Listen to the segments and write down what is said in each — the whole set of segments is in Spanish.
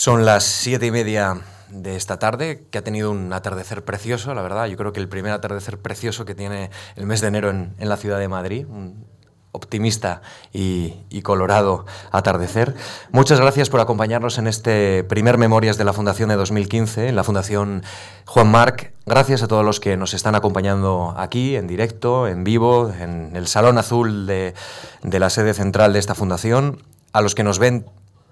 Son las siete y media de esta tarde, que ha tenido un atardecer precioso, la verdad. Yo creo que el primer atardecer precioso que tiene el mes de enero en, la ciudad de Madrid. Un optimista y, colorado atardecer. Muchas gracias por acompañarnos en este primer Memorias de la Fundación de 2015, en la Fundación Juan Marc. Gracias a todos los que nos están acompañando aquí, en directo, en vivo, en el Salón Azul de, de la sede central de esta fundación, a los que nos ven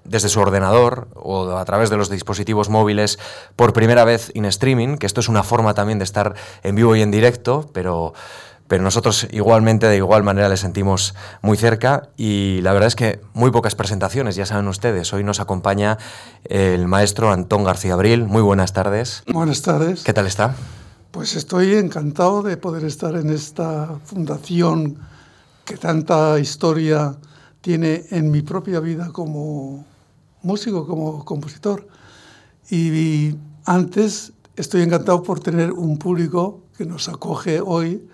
desde su ordenador o a través de los dispositivos móviles por primera vez en streaming, que esto es una forma también de estar en vivo y en directo, pero, pero nosotros igualmente de igual manera le sentimos muy cerca y la verdad es que muy pocas presentaciones, ya saben ustedes. Hoy nos acompaña el maestro Antón García Abril. Muy buenas tardes. Buenas tardes. ¿Qué tal está? Pues estoy encantado de poder estar en esta fundación que tanta historia tiene en mi propia vida como músico, como compositor. Y, antes estoy encantado por tener un público que nos acoge hoy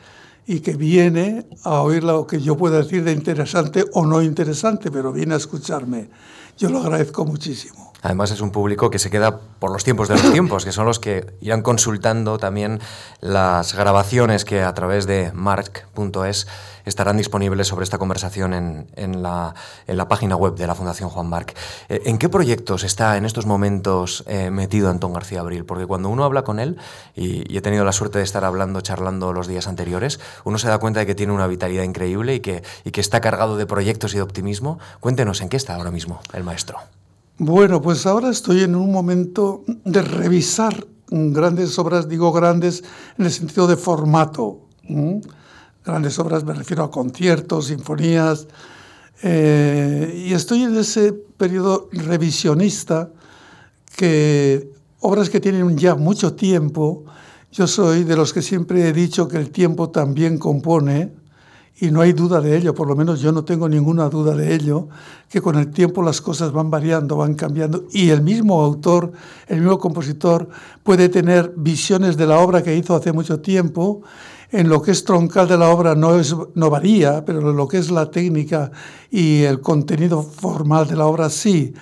y que viene a oír lo que yo pueda decir de interesante o no interesante, pero viene a escucharme. Yo lo agradezco muchísimo. Además es un público que se queda por los tiempos de los tiempos, que son los que irán consultando también las grabaciones que a través de mark.es estarán disponibles sobre esta conversación en, la, página web de la Fundación Juan Marc. Eh, ¿En qué proyectos está en estos momentos eh, metido Antón García Abril? Porque cuando uno habla con él, y, he tenido la suerte de estar hablando, charlando los días anteriores, uno se da cuenta de que tiene una vitalidad increíble y que, y que está cargado de proyectos y de optimismo. Cuéntenos, ¿en qué está ahora mismo el maestro? Bueno, pues ahora estoy en un momento de revisar grandes obras, digo grandes en el sentido de formato grandes obras, me refiero a conciertos, sinfonías, eh, y estoy en ese periodo revisionista que obras que tienen ya mucho tiempo, yo soy de los que siempre he dicho que el tiempo también compone, y no hay duda de ello, por lo menos yo no tengo ninguna duda de ello, que con el tiempo las cosas van variando, van cambiando, y el mismo autor, el mismo compositor puede tener visiones de la obra que hizo hace mucho tiempo en lo que es troncal de la obra no, es, no varía, pero en lo que es la técnica y el contenido formal de la obra sí.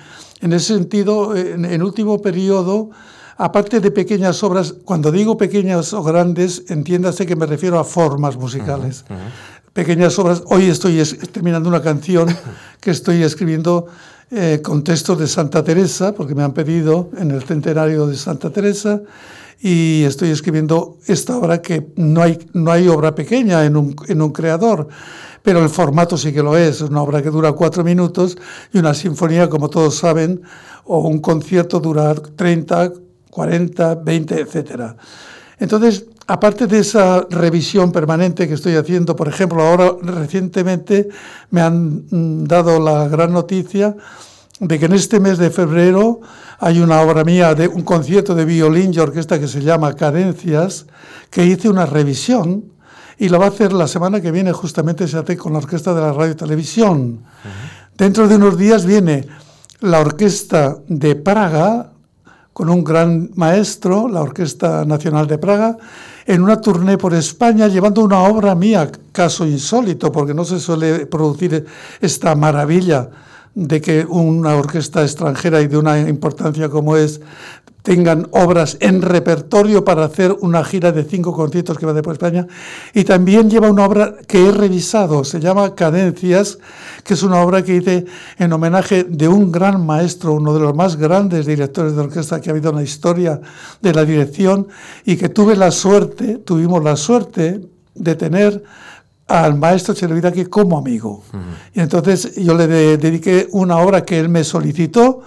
En ese sentido, en, el último periodo, aparte de pequeñas obras, cuando digo pequeñas o grandes, entiéndase que me refiero a formas musicales. Pequeñas obras, hoy estoy terminando una canción que estoy escribiendo eh, con textos de Santa Teresa, porque me han pedido en el centenario de Santa Teresa, y estoy escribiendo esta obra que no hay, no hay obra pequeña en un, en un creador, pero el formato sí que lo es. Es una obra que dura cuatro minutos y una sinfonía, como todos saben, o un concierto dura 30, 40, 20, etc. Entonces, aparte de esa revisión permanente que estoy haciendo, por ejemplo, ahora recientemente me han mm, dado la gran noticia de que en este mes de febrero hay una obra mía de un concierto de violín y orquesta que se llama Cadencias, que hice una revisión y la va a hacer la semana que viene justamente se hace con la orquesta de la radio y televisión. Dentro de unos días viene la orquesta de Praga con un gran maestro, la Orquesta Nacional de Praga, en una tournée por España llevando una obra mía, caso insólito, porque no se suele producir esta maravilla de que una orquesta extranjera y de una importancia como es tengan obras en repertorio para hacer una gira de cinco conciertos que va de por España. Y también lleva una obra que he revisado, se llama Cadencias, que es una obra que hice en homenaje de un gran maestro, uno de los más grandes directores de orquesta que ha habido en la historia de la dirección, y que tuve la suerte, tuvimos la suerte de tener al maestro Chelovidaki como amigo. Y entonces yo le dediqué una obra que él me solicitó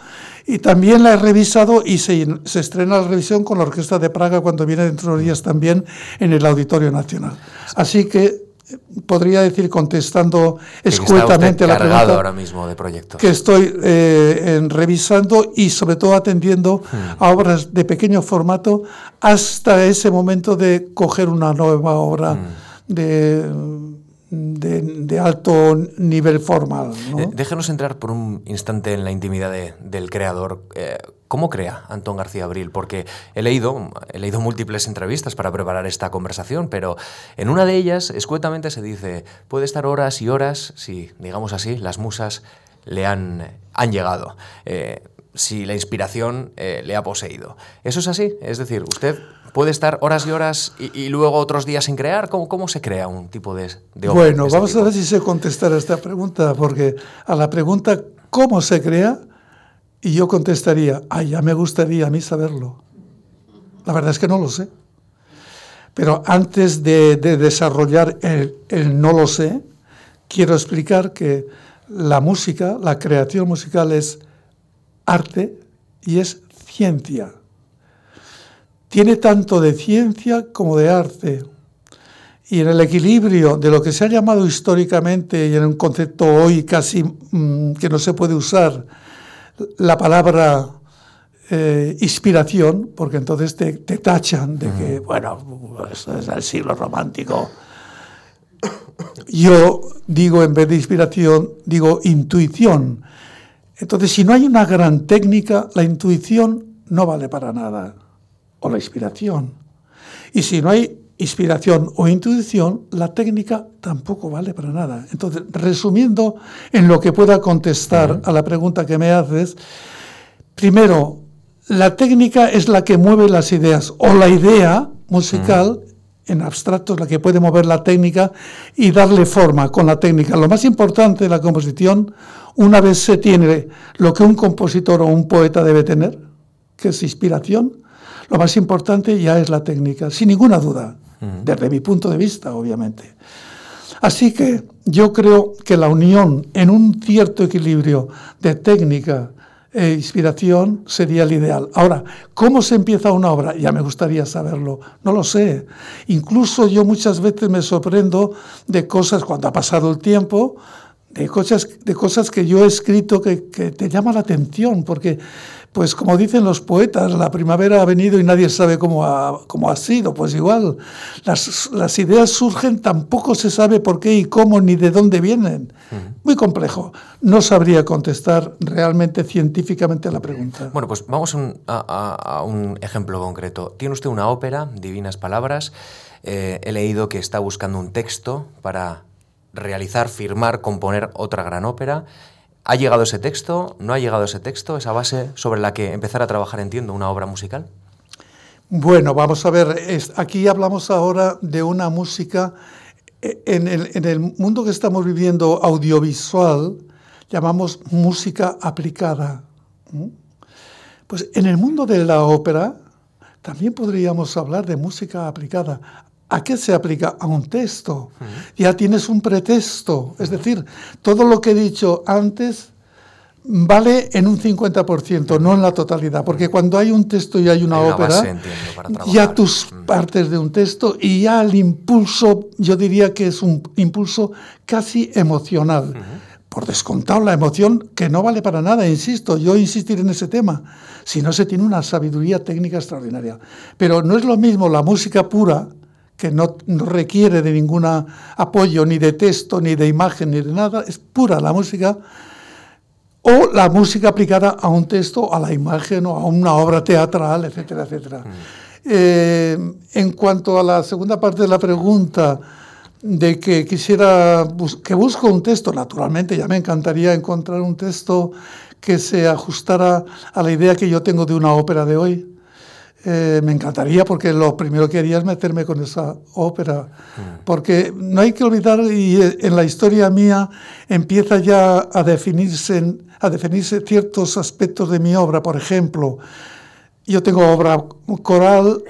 y también la he revisado y se, se, estrena la revisión con la Orquesta de Praga cuando viene dentro de días también en el Auditorio Nacional. Así que eh, podría decir, contestando escuetamente la pregunta, ahora mismo de proyectos. que estoy eh, revisando y sobre todo atendiendo a obras de pequeño formato hasta ese momento de coger una nueva obra de de, alto nivel formal. Eh, déjenos entrar por un instante en la intimidad del creador. Eh, ¿Cómo crea Antón García Abril? Porque he leído, he leído múltiples entrevistas para preparar esta conversación, pero en una de ellas, escuetamente se dice, puede estar horas y horas si, digamos así, las musas le han, han llegado. Eh, si la inspiración le ha poseído. ¿Eso es así? Es decir, usted puede estar horas y horas y, luego otros días sin crear. ¿Cómo, ¿Cómo, se crea un tipo de, de obra Bueno, vamos a ver si sé contestar a esta pregunta, porque a la pregunta ¿cómo se crea? Y yo contestaría, ay, ya me gustaría a mí saberlo. La verdad es que no lo sé. Pero antes de, desarrollar el, el, no lo sé, quiero explicar que la música, la creación musical es arte y es ciencia. Tiene tanto de ciencia como de arte. Y en el equilibrio de lo que se ha llamado históricamente y en un concepto hoy casi mm, que no se puede usar, la palabra eh, inspiración, porque entonces te, tachan de que, bueno, eso es el siglo romántico. Yo digo, en vez de inspiración, digo intuición. Entonces, si no hay una gran técnica, la intuición no vale para nada, o la inspiración. Y si no hay inspiración o intuición, la técnica tampoco vale para nada. Entonces, resumiendo en lo que pueda contestar a la pregunta que me haces, primero, la técnica es la que mueve las ideas o la idea musical en abstracto es la que puede mover la técnica y darle forma con la técnica. Lo más importante de la composición, una vez se tiene lo que un compositor o un poeta debe tener, que es inspiración, lo más importante ya es la técnica, sin ninguna duda, desde mi punto de vista, obviamente. Así que yo creo que la unión en un cierto equilibrio de técnica, e inspiración sería el ideal. Ahora, ¿cómo se empieza una obra? Ya me gustaría saberlo. No lo sé. Incluso yo muchas veces me sorprendo de cosas cuando ha pasado el tiempo, de cosas, de cosas que yo he escrito que, que te llaman la atención, porque pues como dicen los poetas, la primavera ha venido y nadie sabe cómo ha, cómo ha sido. Pues igual, las, las, ideas surgen, tampoco se sabe por qué y cómo ni de dónde vienen. Muy complejo. No sabría contestar realmente científicamente a la pregunta. Bueno, pues vamos a, un ejemplo concreto. Tiene usted una ópera, Divinas Palabras. Eh, he leído que está buscando un texto para realizar, firmar, componer otra gran ópera. ¿Ha llegado ese texto? ¿No ha llegado ese texto? ¿Esa base sobre la que empezar a trabajar, entiendo, una obra musical? Bueno, vamos a ver, aquí hablamos ahora de una música, eh, en el, mundo que estamos viviendo audiovisual, llamamos música aplicada. Pues en el mundo de la ópera también podríamos hablar de música aplicada. ¿A qué se aplica? A un texto. Ya tienes un pretexto. Es decir, todo lo que he dicho antes vale en un 50%, no en la totalidad. Porque cuando hay un texto y hay una, ópera, ya tus partes de un texto y ya el impulso, yo diría que es un impulso casi emocional. Por descontado la emoción que no vale para nada, insisto, yo insistir en ese tema, si no se tiene una sabiduría técnica extraordinaria. Pero no es lo mismo la música pura, que no, requiere de ningún apoyo, ni de texto, ni de imagen, ni de nada, es pura la música, o la música aplicada a un texto, a la imagen o a una obra teatral, etcétera, etcétera. Mm. Eh, en cuanto a la segunda parte de la pregunta, de que quisiera, que busco un texto, naturalmente ya me encantaría encontrar un texto que se ajustara a la idea que yo tengo de una ópera de hoy. Eh, me encantaría porque lo primero que haría es meterme con esa ópera, mm. porque no hay que olvidar, y eh, en la historia mía empieza ya a definirse, a definirse ciertos aspectos de mi obra, por ejemplo, yo tengo obra coral,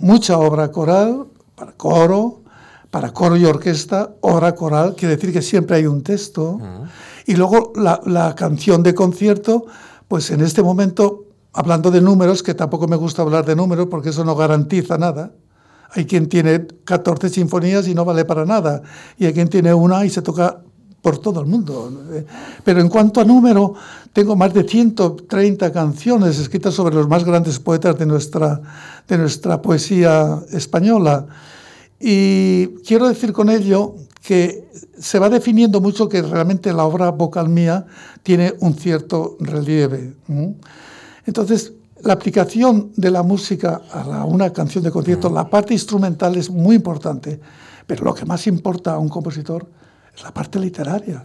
mucha obra coral, para coro, para coro y orquesta, obra coral, quiere decir que siempre hay un texto, mm. y luego la, la canción de concierto, pues en este momento hablando de números, que tampoco me gusta hablar de números porque eso no garantiza nada. Hay quien tiene 14 sinfonías y no vale para nada. Y hay quien tiene una y se toca por todo el mundo. Pero en cuanto a número, tengo más de 130 canciones escritas sobre los más grandes poetas de nuestra, de nuestra poesía española. Y quiero decir con ello que se va definiendo mucho que realmente la obra vocal mía tiene un cierto relieve. Entonces, la aplicación de la música a una canción de concierto, la parte instrumental es muy importante, pero lo que más importa a un compositor es la parte literaria.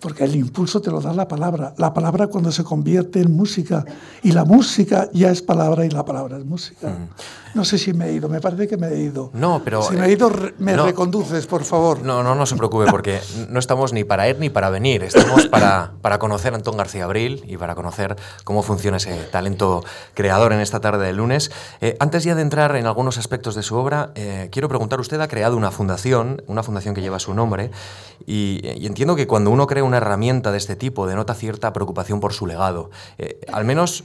Porque el impulso te lo da la palabra. La palabra cuando se convierte en música y la música ya es palabra y la palabra es música. Mm. No sé si me he ido, me parece que me he ido. No, pero... Si me he ido, me reconduces, por favor. No, no, no se preocupe, porque no estamos ni para ir ni para venir. Estamos para, para conocer a Antón García Abril y para conocer cómo funciona ese talento creador en esta tarde de lunes. Eh, antes ya de entrar en algunos aspectos de su obra, eh, quiero preguntar, usted ha creado una fundación, una fundación que lleva su nombre, y, entiendo que cuando uno crea una herramienta de este tipo denota cierta preocupación por su legado. Eh, al menos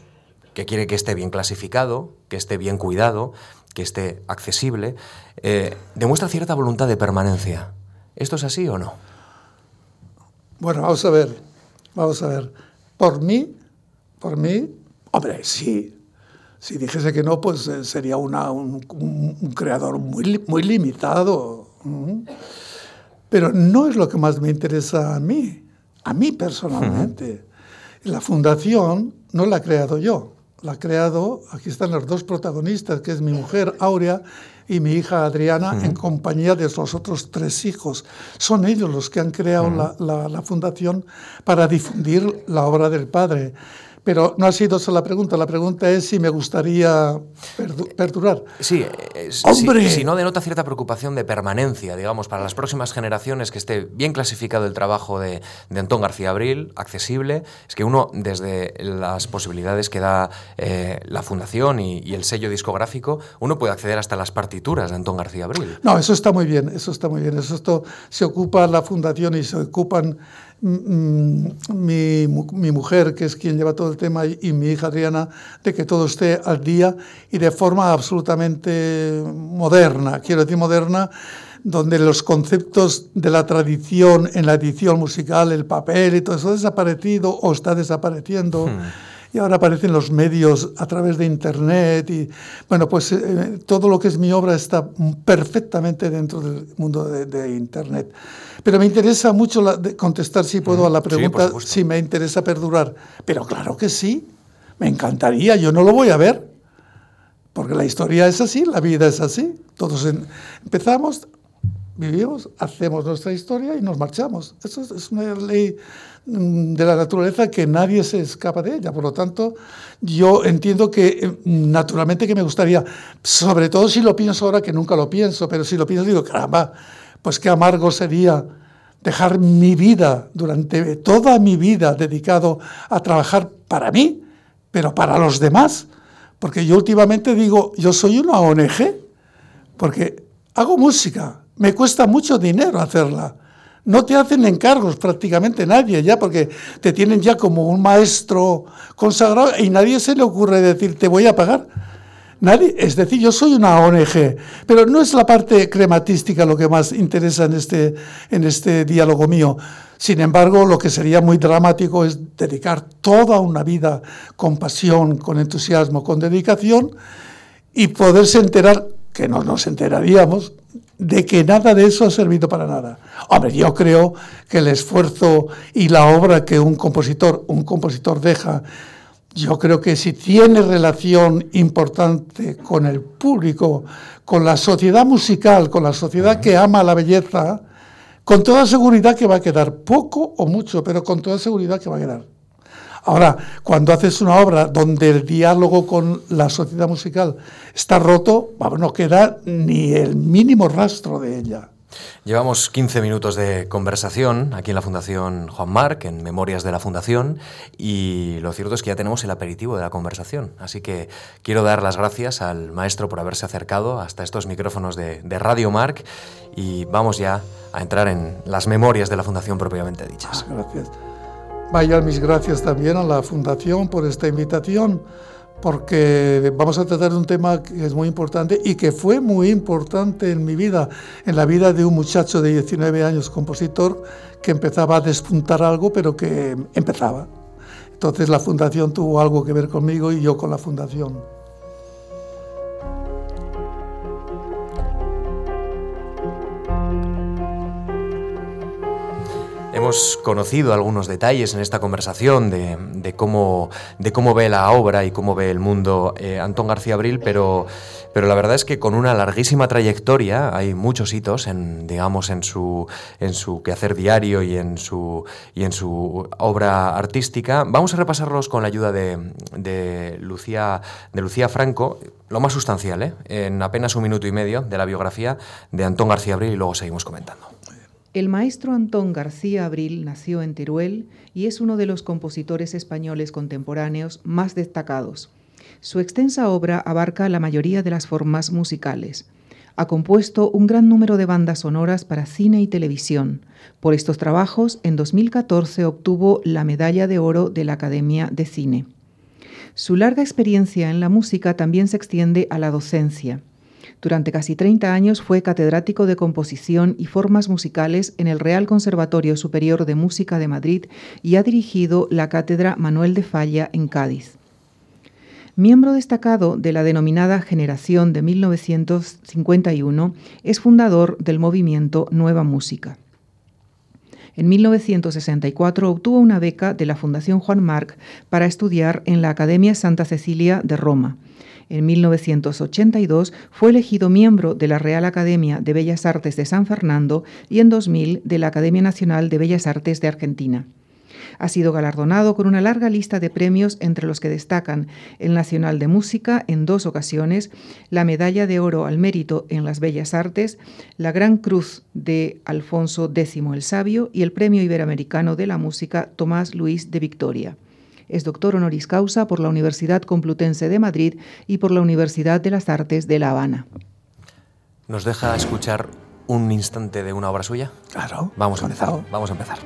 que quiere que esté bien clasificado, que esté bien cuidado, que esté accesible, eh, demuestra cierta voluntad de permanencia. ¿Esto es así o no? Bueno, vamos a ver, vamos a ver. Por mí, por mí, hombre, sí. Si dijese que no, pues eh, sería una, un, creador muy, muy limitado. Pero no es lo que más me interesa a mí, a mí personalmente. La fundación no la he creado yo la ha creado, aquí están los dos protagonistas, que es mi mujer Aurea y mi hija Adriana, en compañía de los otros tres hijos. Son ellos los que han creado la, la, fundación para difundir la obra del padre. Pero no ha sido esa la pregunta, la pregunta es si me gustaría perdurar. Sí, eh, ¡Hombre! Si, no denota cierta preocupación de permanencia, digamos, para las próximas generaciones, que esté bien clasificado el trabajo de, Antón García Abril, accesible, es que uno, desde las posibilidades que da eh, la fundación y, el sello discográfico, uno puede acceder hasta las partituras de Antón García Abril. No, eso está muy bien, eso está muy bien. Eso esto, se ocupa la fundación y se ocupan mi, mi, mujer, que es quien lleva todo el tema, y, mi hija Adriana, de que todo esté al día y de forma absolutamente moderna. Quiero decir moderna, donde los conceptos de la tradición en la edición musical, el papel y todo eso ha desaparecido o está desapareciendo. Hmm. Y ahora aparecen los medios a través de Internet y, bueno, pues eh, todo lo que es mi obra está perfectamente dentro del mundo de Internet. Pero me interesa mucho contestar, si puedo, a la pregunta, si me interesa perdurar. Pero claro que sí, me encantaría, yo no lo voy a ver, porque la historia es así, la vida es así. Todos empezamos, vivimos, hacemos nuestra historia y nos marchamos. Eso es, una ley mm, de la naturaleza que nadie se escapa de ella. Por lo tanto, yo entiendo que eh, naturalmente que me gustaría, sobre todo si lo pienso ahora, que nunca lo pienso, pero si lo pienso digo, caramba, pues qué amargo sería dejar mi vida durante toda mi vida dedicado a trabajar para mí, pero para los demás. Porque yo últimamente digo, yo soy una ONG, porque hago música, me cuesta mucho dinero hacerla. No te hacen encargos prácticamente nadie ya, porque te tienen ya como un maestro consagrado y nadie se le ocurre decir, te voy a pagar. Nadie, es decir, yo soy una ONG, pero no es la parte crematística lo que más interesa en este, en este diálogo mío. Sin embargo, lo que sería muy dramático es dedicar toda una vida con pasión, con entusiasmo, con dedicación y poderse enterar, que no nos enteraríamos, de que nada de eso ha servido para nada. Hombre, yo creo que el esfuerzo y la obra que un compositor, un compositor deja yo creo que si tiene relación importante con el público, con la sociedad musical, con la sociedad que ama la belleza, con toda seguridad que va a quedar, poco o mucho, pero con toda seguridad que va a quedar. Ahora, cuando haces una obra donde el diálogo con la sociedad musical está roto, no queda ni el mínimo rastro de ella. Llevamos 15 minutos de conversación aquí en la Fundación Juan Marc, en Memorias de la Fundación, y lo cierto es que ya tenemos el aperitivo de la conversación. Así que quiero dar las gracias al maestro por haberse acercado hasta estos micrófonos de, Radio Marc y vamos ya a entrar en las memorias de la Fundación propiamente dichas. Gracias. Vaya mis gracias también a la Fundación por esta invitación porque vamos a tratar de un tema que es muy importante y que fue muy importante en mi vida, en la vida de un muchacho de 19 años, compositor, que empezaba a despuntar algo, pero que empezaba. Entonces la fundación tuvo algo que ver conmigo y yo con la fundación. Hemos conocido algunos detalles en esta conversación de, cómo, de cómo ve la obra y cómo ve el mundo eh, Antón García Abril, pero, pero la verdad es que con una larguísima trayectoria hay muchos hitos en, digamos, en su, en su quehacer diario y en su, y en su obra artística. Vamos a repasarlos con la ayuda de, Lucía, de Lucía Franco, lo más sustancial, ¿eh? en apenas un minuto y medio de la biografía de Antón García Abril y luego seguimos comentando. El maestro Antón García Abril nació en Teruel y es uno de los compositores españoles contemporáneos más destacados. Su extensa obra abarca la mayoría de las formas musicales. Ha compuesto un gran número de bandas sonoras para cine y televisión. Por estos trabajos, en 2014 obtuvo la Medalla de Oro de la Academia de Cine. Su larga experiencia en la música también se extiende a la docencia. Durante casi 30 años fue catedrático de composición y formas musicales en el Real Conservatorio Superior de Música de Madrid y ha dirigido la Cátedra Manuel de Falla en Cádiz. Miembro destacado de la denominada Generación de 1951, es fundador del movimiento Nueva Música. En 1964 obtuvo una beca de la Fundación Juan Marc para estudiar en la Academia Santa Cecilia de Roma en 1982 fue elegido miembro de la Real Academia de Bellas Artes de San Fernando y en 2000 de la Academia Nacional de Bellas Artes de Argentina. Ha sido galardonado con una larga lista de premios entre los que destacan el Nacional de Música en dos ocasiones, la Medalla de Oro al Mérito en las Bellas Artes, la Gran Cruz de Alfonso X el Sabio y el Premio Iberoamericano de la Música Tomás Luis de Victoria. Es doctor honoris causa por la Universidad Complutense de Madrid y por la Universidad de las Artes de La Habana. ¿Nos deja escuchar un instante de una obra suya? Claro. Vamos a empezar. Vamos a empezar.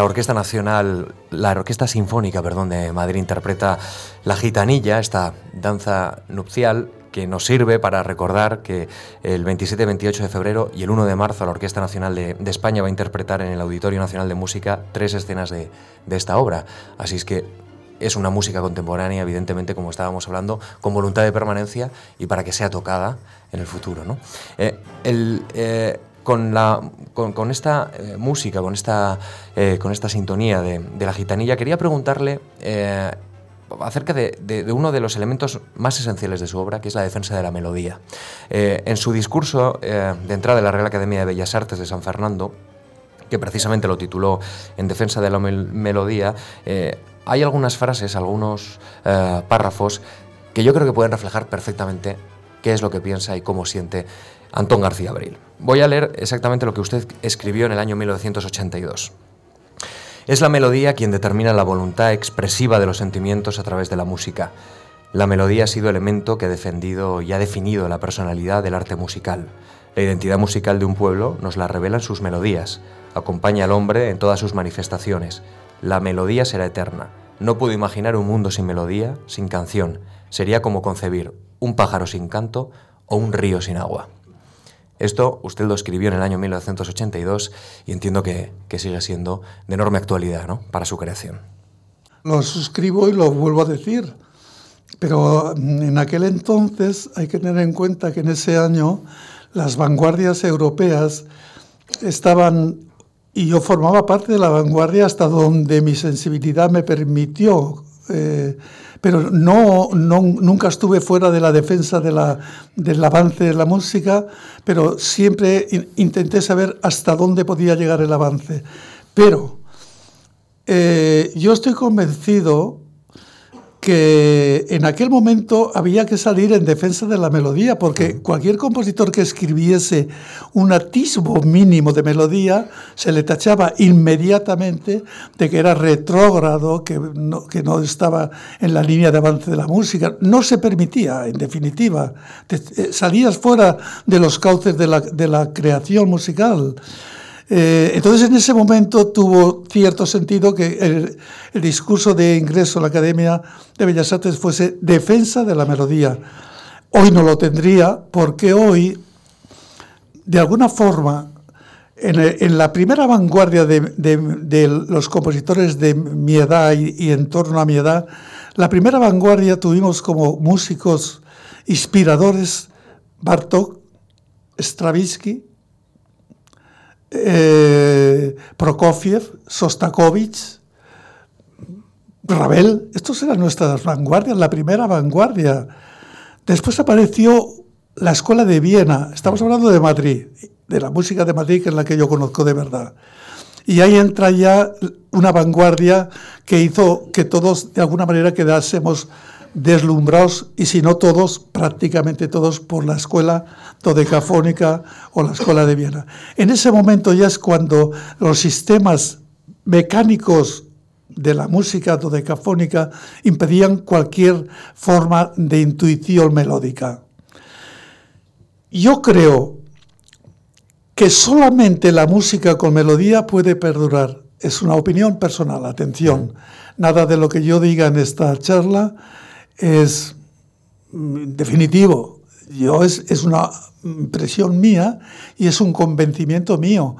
La Orquesta Nacional, la Orquesta Sinfónica, perdón, de Madrid interpreta La Gitanilla, esta danza nupcial que nos sirve para recordar que el 27 28 de febrero y el 1 de marzo la Orquesta Nacional de, España va a interpretar en el Auditorio Nacional de Música tres escenas de, esta obra. Así es que es una música contemporánea, evidentemente, como estábamos hablando, con voluntad de permanencia y para que sea tocada en el futuro. ¿no? Eh, eh, con, la, con, esta eh, música, con esta, eh, con esta sintonía de, la gitanilla, quería preguntarle eh, acerca de, uno de los elementos más esenciales de su obra, que es la defensa de la melodía. en su discurso de entrada de la Real Academia de Bellas Artes de San Fernando, que precisamente lo tituló En defensa de la melodía, hay algunas frases, algunos párrafos que yo creo que pueden reflejar perfectamente qué es lo que piensa y cómo siente Antón García Abril. Voy a leer exactamente lo que usted escribió en el año 1982. Es la melodía quien determina la voluntad expresiva de los sentimientos a través de la música. La melodía ha sido elemento que ha defendido y ha definido la personalidad del arte musical. La identidad musical de un pueblo nos la revelan sus melodías. Acompaña al hombre en todas sus manifestaciones. La melodía será eterna. No puedo imaginar un mundo sin melodía, sin canción. Sería como concebir un pájaro sin canto o un río sin agua. Esto usted lo escribió en el año 1982 y entiendo que, sigue siendo de enorme actualidad ¿no? para su creación. Lo suscribo y lo vuelvo a decir, pero en aquel entonces hay que tener en cuenta que en ese año las vanguardias europeas estaban, y yo formaba parte de la vanguardia hasta donde mi sensibilidad me permitió. Eh, pero no, nunca estuve fuera de la defensa del avance de la música, pero siempre intenté saber hasta dónde podía llegar el avance. Pero eh, yo estoy convencido que en aquel momento había que salir en defensa de la melodía, porque cualquier compositor que escribiese un atisbo mínimo de melodía se le tachaba inmediatamente de que era retrógrado, que no, que no estaba en la línea de avance de la música. No se permitía, en definitiva. Eh, salías fuera de los cauces de la, de la creación musical. Eh, entonces, en ese momento tuvo cierto sentido que el, discurso de ingreso a la Academia de Bellas Artes fuese defensa de la melodía. Hoy no lo tendría porque hoy, de alguna forma, en, la primera vanguardia de, los compositores de mi edad y, y en torno a mi edad, la primera vanguardia tuvimos como músicos inspiradores Bartók, Stravinsky, eh, Prokofiev, Sostakovich, Ravel, estos eran nuestras vanguardias, la primera vanguardia. Después apareció la escuela de Viena, estamos hablando de Madrid, de la música de Madrid, que es la que yo conozco de verdad. Y ahí entra ya una vanguardia que hizo que todos de alguna manera quedásemos deslumbrados, y si no todos, prácticamente todos, por la escuela dodecafónica o la escuela de Viena. En ese momento ya es cuando los sistemas mecánicos de la música dodecafónica impedían cualquier forma de intuición melódica. Yo creo que solamente la música con melodía puede perdurar. Es una opinión personal, atención. Nada de lo que yo diga en esta charla es mm, definitivo. Yo es, es una impresión mía y es un convencimiento mío.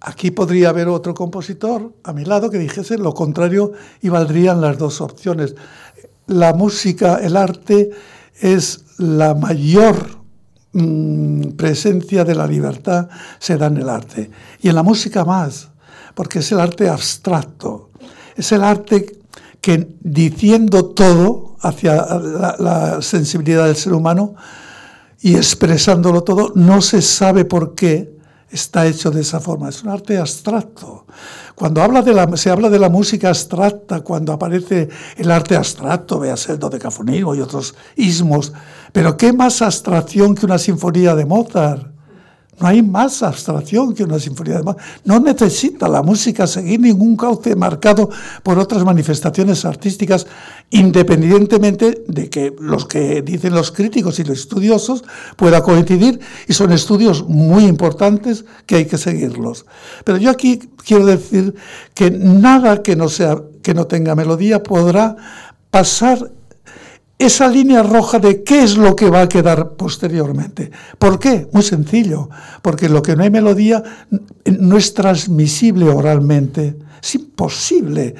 Aquí podría haber otro compositor a mi lado que dijese lo contrario y valdrían las dos opciones. La música, el arte, es la mayor mm, presencia de la libertad, se da en el arte. Y en la música más, porque es el arte abstracto. Es el arte que diciendo todo hacia la, sensibilidad del ser humano y expresándolo todo, no se sabe por qué está hecho de esa forma. Es un arte abstracto. Cuando habla de la, se habla de la música abstracta, cuando aparece el arte abstracto, veas el dodecafonismo y otros ismos, pero ¿qué más abstracción que una sinfonía de Mozart? No hay más abstracción que una sinfonía de Mozart. No necesita la música seguir ningún cauce marcado por otras manifestaciones artísticas, independientemente de que los que dicen los críticos y los estudiosos pueda coincidir, y son estudios muy importantes que hay que seguirlos. Pero yo aquí quiero decir que nada que no, sea, que no tenga melodía podrá pasar esa línea roja de qué es lo que va a quedar posteriormente. ¿Por qué? Muy sencillo, porque lo que no hay melodía no es transmisible oralmente. Es imposible.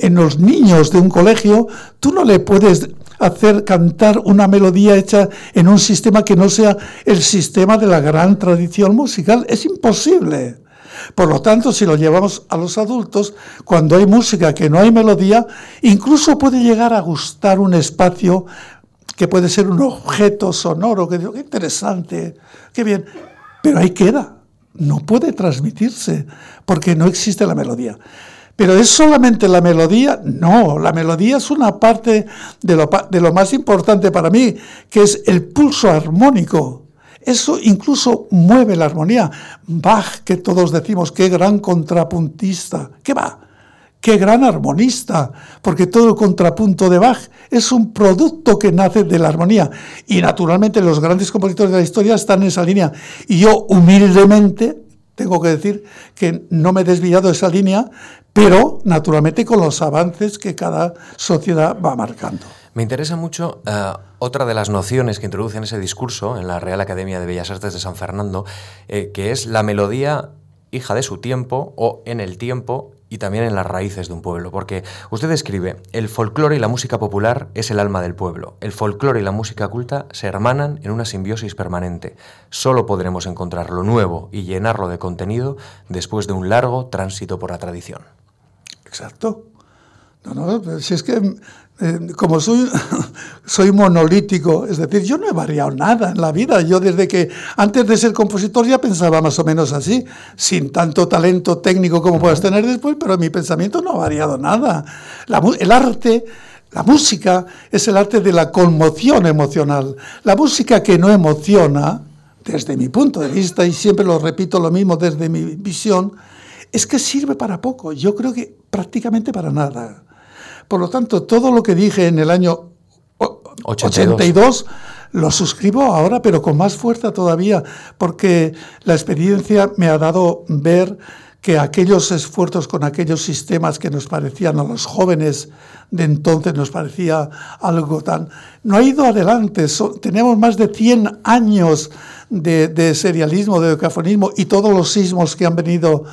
En los niños de un colegio, tú no le puedes hacer cantar una melodía hecha en un sistema que no sea el sistema de la gran tradición musical. Es imposible. Por lo tanto, si lo llevamos a los adultos, cuando hay música que no hay melodía, incluso puede llegar a gustar un espacio que puede ser un objeto sonoro, que digo, qué interesante, qué bien, pero ahí queda, no puede transmitirse, porque no existe la melodía. Pero ¿es solamente la melodía? No, la melodía es una parte de lo, de lo más importante para mí, que es el pulso armónico. Eso incluso mueve la armonía. Bach, que todos decimos, qué gran contrapuntista. ¿Qué va? Qué gran armonista, porque todo el contrapunto de Bach es un producto que nace de la armonía. Y naturalmente los grandes compositores de la historia están en esa línea. Y yo humildemente tengo que decir que no me he desviado de esa línea, pero naturalmente con los avances que cada sociedad va marcando. Me interesa mucho eh, otra de las nociones que introduce en ese discurso en la Real Academia de Bellas Artes de San Fernando, eh, que es la melodía hija de su tiempo o en el tiempo y también en las raíces de un pueblo, porque usted escribe, el folclore y la música popular es el alma del pueblo, el folclore y la música culta se hermanan en una simbiosis permanente, solo podremos encontrar lo nuevo y llenarlo de contenido después de un largo tránsito por la tradición. Exacto. No, no, si es que eh, como soy, soy monolítico, es decir, yo no he variado nada en la vida. Yo desde que antes de ser compositor ya pensaba más o menos así, sin tanto talento técnico como puedas tener después, pero mi pensamiento no ha variado nada. el arte La música es el arte de la conmoción emocional. La música que no emociona, desde mi punto de vista, y siempre lo repito lo mismo desde mi visión, es que sirve para poco. Yo creo que prácticamente para nada. Por lo tanto, todo lo que dije en el año 82, lo suscribo ahora, pero con más fuerza todavía, porque la experiencia me ha dado ver que aquellos esfuerzos con aquellos sistemas que nos parecían a los jóvenes de entonces, nos parecía algo tan... No ha ido adelante, tenemos más de 100 años de, serialismo, de decafonismo y todos los sismos que han venido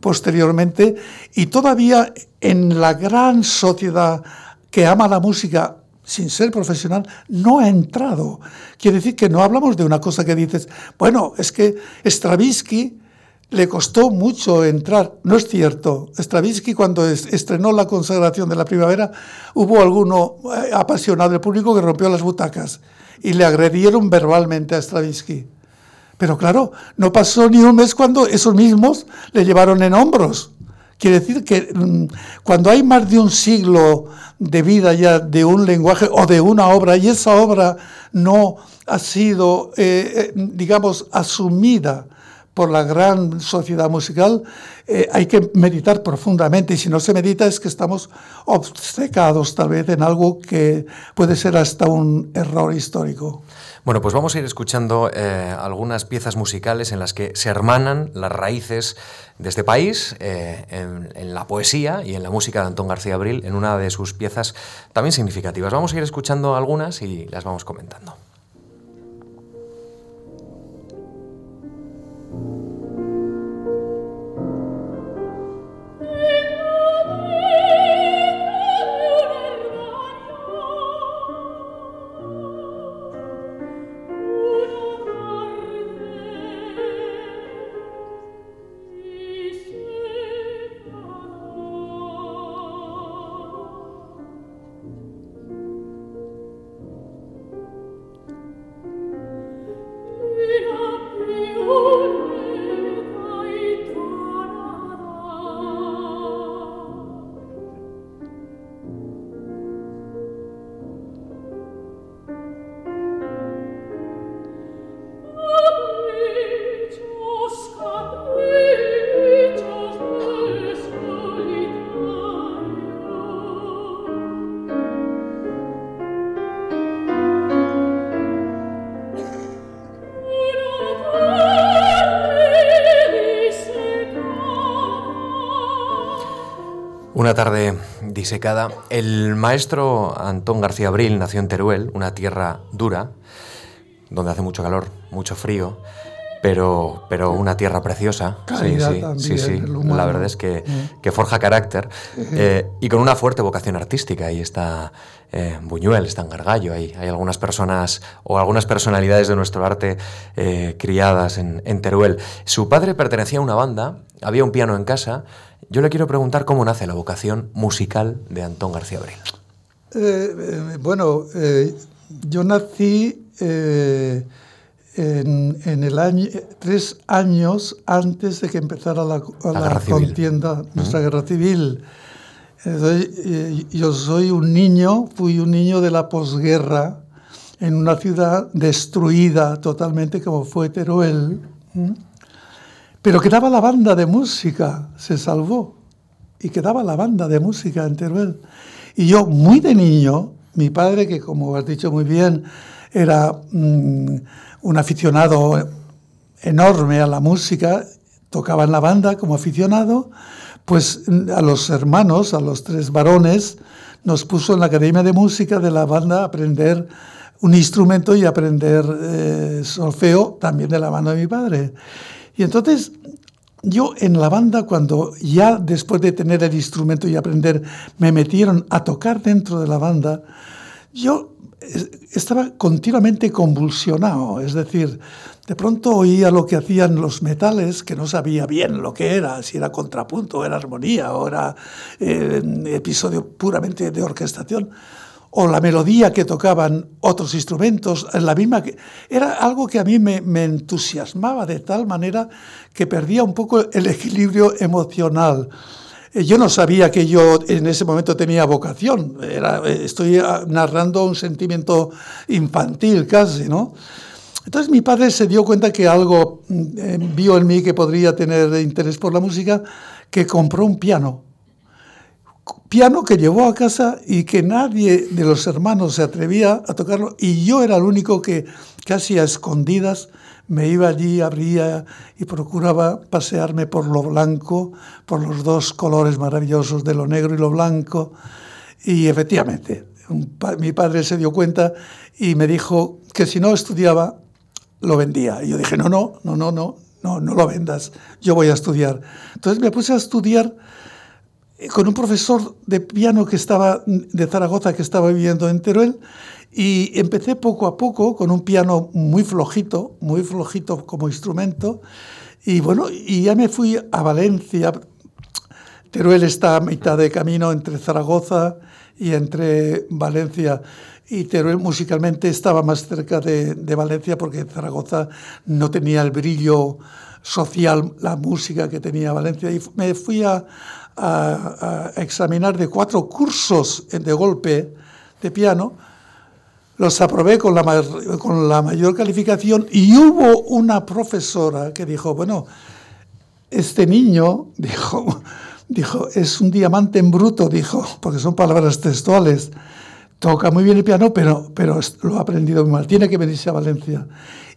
posteriormente, y todavía en la gran sociedad que ama la música sin ser profesional, no ha entrado. Quiere decir que no hablamos de una cosa que dices, bueno, es que Stravinsky le costó mucho entrar. No es cierto. Stravinsky, cuando estrenó la consagración de la primavera, hubo alguno eh, apasionado del público que rompió las butacas y le agredieron verbalmente a Stravinsky. Pero claro, no pasó ni un mes cuando esos mismos le llevaron en hombros. Quiere decir que mm, cuando hay más de un siglo de vida ya de un lenguaje o de una obra y esa obra no ha sido, eh, eh, digamos, asumida por la gran sociedad musical, eh, hay que meditar profundamente y si no se medita es que estamos obcecados tal vez en algo que puede ser hasta un error histórico. Bueno, pues vamos a ir escuchando eh, algunas piezas musicales en las que se hermanan las raíces de este país eh, en, en, la poesía y en la música de Antón García Abril, en una de sus piezas también significativas. Vamos a ir escuchando algunas y las vamos comentando. El maestro Antón García Abril nació en Teruel, una tierra dura, donde hace mucho calor, mucho frío, pero, pero una tierra preciosa. sí, sí, sí, La verdad es que, que forja carácter eh, y con una fuerte vocación artística. Ahí está eh, Buñuel, está en Gargallo, hay, hay algunas personas o algunas personalidades de nuestro arte eh, criadas en, en Teruel. Su padre pertenecía a una banda, había un piano en casa yo le quiero preguntar cómo nace la vocación musical de Antón García Abril. Bueno, yo nací en, el año, tres años antes de que empezara la, contienda, nuestra guerra civil. yo soy un niño, fui un niño de la posguerra en una ciudad destruida totalmente como fue Teruel. Pero quedaba la banda de música, se salvó. Y quedaba la banda de música en Teruel. Y yo, muy de niño, mi padre, que como has dicho muy bien, era mm, un aficionado enorme a la música, tocaba en la banda como aficionado, pues a los hermanos, a los tres varones, nos puso en la Academia de Música de la banda a aprender un instrumento y aprender eh, solfeo también de la mano de mi padre. Y entonces yo en la banda, cuando ya después de tener el instrumento y aprender, me metieron a tocar dentro de la banda, yo estaba continuamente convulsionado, es decir, de pronto oía lo que hacían los metales, que no sabía bien lo que era, si era contrapunto, era armonía, o era eh, episodio puramente de orquestación o la melodía que tocaban otros instrumentos, la misma que era algo que a mí me, entusiasmaba de tal manera que perdía un poco el equilibrio emocional. Eh, yo no sabía que yo en ese momento tenía vocación. Era, eh, estoy ah, narrando un sentimiento infantil casi, ¿no? Entonces mi padre se dio cuenta que algo mm, vio en mí que podría tener interés por la música, que compró un piano. Piano que llevó a casa y que nadie de los hermanos se atrevía a tocarlo y yo era el único que casi a escondidas me iba allí, abría y procuraba pasearme por lo blanco, por los dos colores maravillosos de lo negro y lo blanco. Y efectivamente, mi padre se dio cuenta y me dijo que si no estudiaba, lo vendía. Y yo dije, no, no, no, no, no, no, no lo vendas, yo voy a estudiar. Entonces me puse a estudiar con un profesor de piano que estaba de Zaragoza que estaba viviendo en Teruel y empecé poco a poco con un piano muy flojito, muy flojito como instrumento. Y bueno, y ya me fui a Valencia. Teruel está a mitad de camino entre Zaragoza y entre Valencia. Y Teruel musicalmente estaba más cerca de, Valencia porque Zaragoza no tenía el brillo social, la música que tenía Valencia. Y me fui a, a examinar de cuatro cursos de golpe de piano los aprobé con la, con la mayor calificación y hubo una profesora que dijo, bueno, este niño, dijo, dijo, es un diamante en bruto, dijo, porque son palabras textuales, toca muy bien el piano, pero, pero lo ha aprendido muy mal, tiene que venirse a Valencia.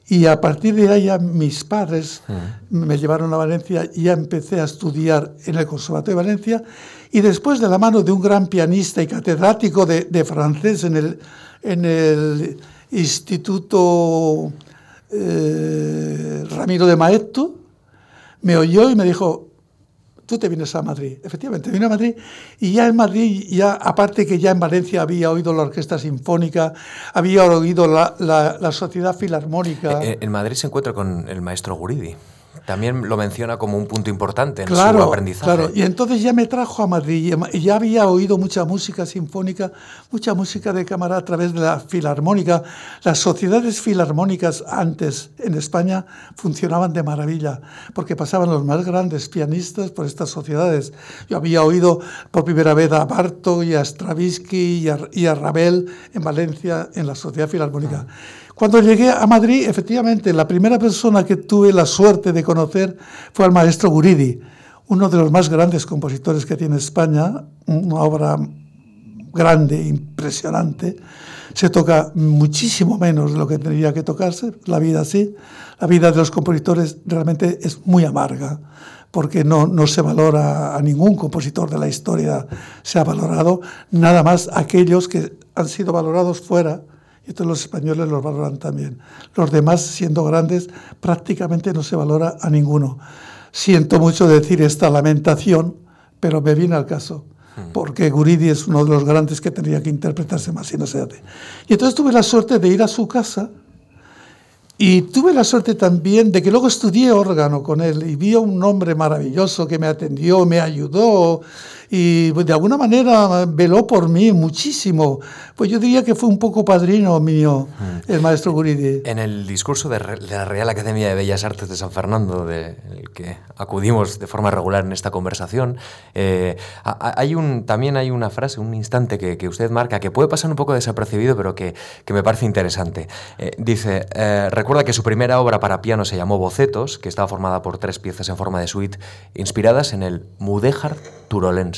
Y a partir de ahí mis padres mm. me llevaron a Valencia y ya empecé a estudiar en el Conservatorio de Valencia y después de la mano de un gran pianista y catedrático de, de francés en el en el Instituto eh, Ramiro de Maeztu, me oyó y me dijo, tú te vienes a Madrid. Efectivamente, vine a Madrid y ya en Madrid, ya aparte que ya en Valencia había oído la Orquesta Sinfónica, había oído la, la Sociedad Filarmónica. Eh, en Madrid se encuentra con el maestro Guridi. También lo menciona como un punto importante en su aprendizaje. Claro, y entonces ya me trajo a Madrid y ya había oído mucha música sinfónica, mucha música de cámara a través de la filarmónica. Las sociedades filarmónicas antes en España funcionaban de maravilla, porque pasaban los más grandes pianistas por estas sociedades. Yo había oído por primera vez a Barto y a Stravinsky y a, y a Ravel en Valencia en la Sociedad Filarmónica. Cuando llegué a Madrid, efectivamente, la primera persona que tuve la suerte de conocer fue al maestro Guridi, uno de los más grandes compositores que tiene España, una obra grande, impresionante. Se toca muchísimo menos de lo que tendría que tocarse, la vida sí. La vida de los compositores realmente es muy amarga, porque no, no se valora a ningún compositor de la historia, se ha valorado nada más aquellos que han sido valorados fuera y todos los españoles los valoran también. Los demás, siendo grandes, prácticamente no se valora a ninguno. Siento mucho decir esta lamentación, pero me viene al caso, hmm. porque Guridi es uno de los grandes que tendría que interpretarse más y no se hace. Y entonces tuve la suerte de ir a su casa y tuve la suerte también de que luego estudié órgano con él y vi a un hombre maravilloso que me atendió, me ayudó, y pues, de alguna manera veló por mí muchísimo. Pues yo diría que fue un poco padrino mío, mm. el maestro Guridi. En el discurso de, la Real Academia de Bellas Artes de San Fernando, del que acudimos de forma regular en esta conversación, eh, hay un, también hay una frase, un instante que, usted marca que puede pasar un poco desapercibido, pero que, que me parece interesante. Eh, dice, eh, recuerda que su primera obra para piano se llamó Bocetos, que estaba formada por tres piezas en forma de suite inspiradas en el Mudéjar turolense.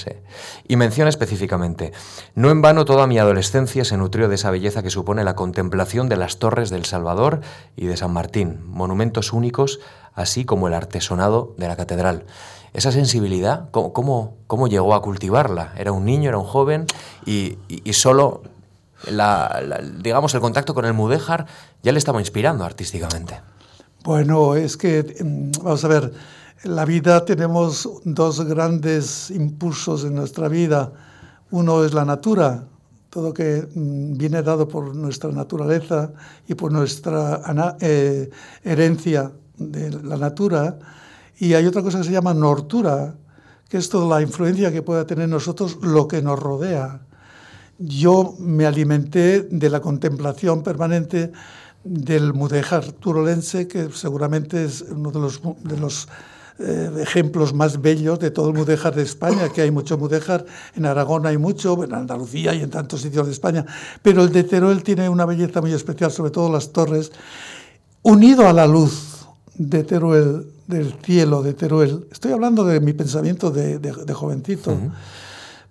Y menciona específicamente, no en vano toda mi adolescencia se nutrió de esa belleza que supone la contemplación de las torres del Salvador y de San Martín, monumentos únicos, así como el artesonado de la catedral. Esa sensibilidad, ¿cómo, cómo, llegó a cultivarla? Era un niño, era un joven y, solo digamos, el contacto con el mudéjar ya le estaba inspirando artísticamente. Bueno, es que, mm, vamos a ver, en la vida tenemos dos grandes impulsos en nuestra vida. Uno es la natura, todo que mm, viene dado por nuestra naturaleza y por nuestra eh, herencia de la natura. Y hay otra cosa que se llama nortura, que es toda la influencia que pueda tener nosotros lo que nos rodea. Yo me alimenté de la contemplación permanente del mudéjar turolense, que seguramente es uno de los, de los eh, ejemplos más bellos de todo el mudéjar de España, que hay mucho mudéjar, en Aragón hay mucho, en Andalucía y en tantos sitios de España, pero el de Teruel tiene una belleza muy especial, sobre todo las torres, unido a la luz de Teruel, del cielo de Teruel. Estoy hablando de mi pensamiento de, jovencito.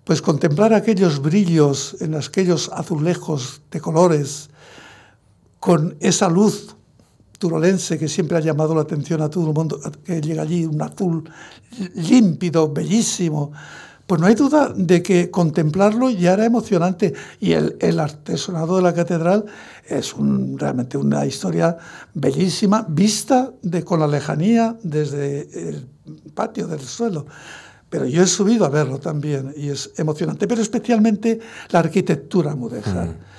Pues contemplar aquellos brillos en aquellos azulejos de colores, con esa luz turolense que siempre ha llamado la atención a todo el mundo, que llega allí un azul límpido, bellísimo. Pues no hay duda de que contemplarlo ya era emocionante y el, el artesonado de la catedral es realmente una historia bellísima, vista de, con la lejanía desde el patio del suelo. Pero yo he subido a verlo también y es emocionante, pero especialmente la arquitectura mudéjar. Mm.